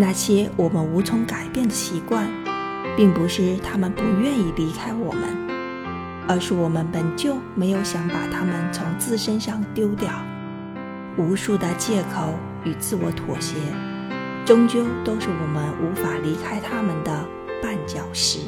那些我们无从改变的习惯并不是他们不愿意离开我们而是我们本就没有想把他们从自身上丢掉。无数的借口与自我妥协终究都是我们无法离开他们的绊脚石。